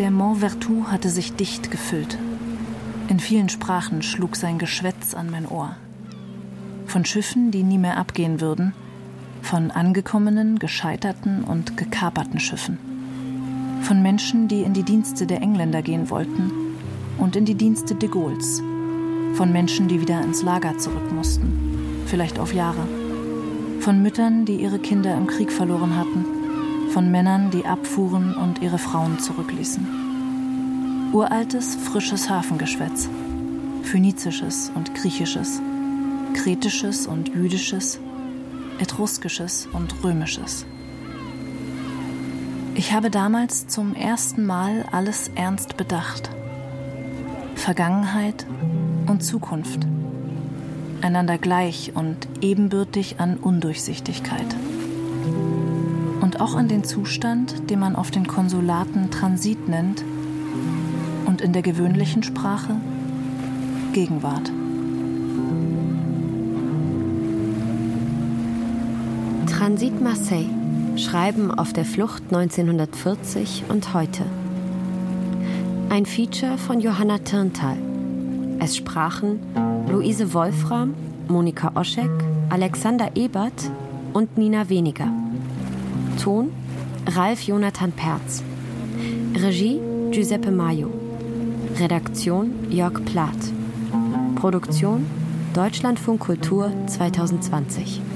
Der Mont Vertou hatte sich dicht gefüllt. In vielen Sprachen schlug sein Geschwätz an mein Ohr. Von Schiffen, die nie mehr abgehen würden, von angekommenen, gescheiterten und gekaperten Schiffen. Von Menschen, die in die Dienste der Engländer gehen wollten und in die Dienste de Gaulles. Von Menschen, die wieder ins Lager zurück mussten, vielleicht auf Jahre. Von Müttern, die ihre Kinder im Krieg verloren hatten. Von Männern, die abfuhren und ihre Frauen zurückließen. Uraltes, frisches Hafengeschwätz. Phönizisches und griechisches. Kretisches und jüdisches. Etruskisches und römisches. Ich habe damals zum ersten Mal alles ernst bedacht. Vergangenheit und Zukunft. Einander gleich und ebenbürtig an Undurchsichtigkeit. Auch an den Zustand, den man auf den Konsulaten Transit nennt und in der gewöhnlichen Sprache Gegenwart. Transit Marseille Schreiben auf der Flucht 1940 und heute. Ein Feature von Johanna Tirntal. Es sprachen Luise Wolfram, Monika Oschek, Alexander Ebert und Nina Weniger. Ton Ralf Jonathan Perz. Regie Giuseppe Maio. Redaktion Jörg Plath. Produktion Deutschlandfunk Kultur 2020.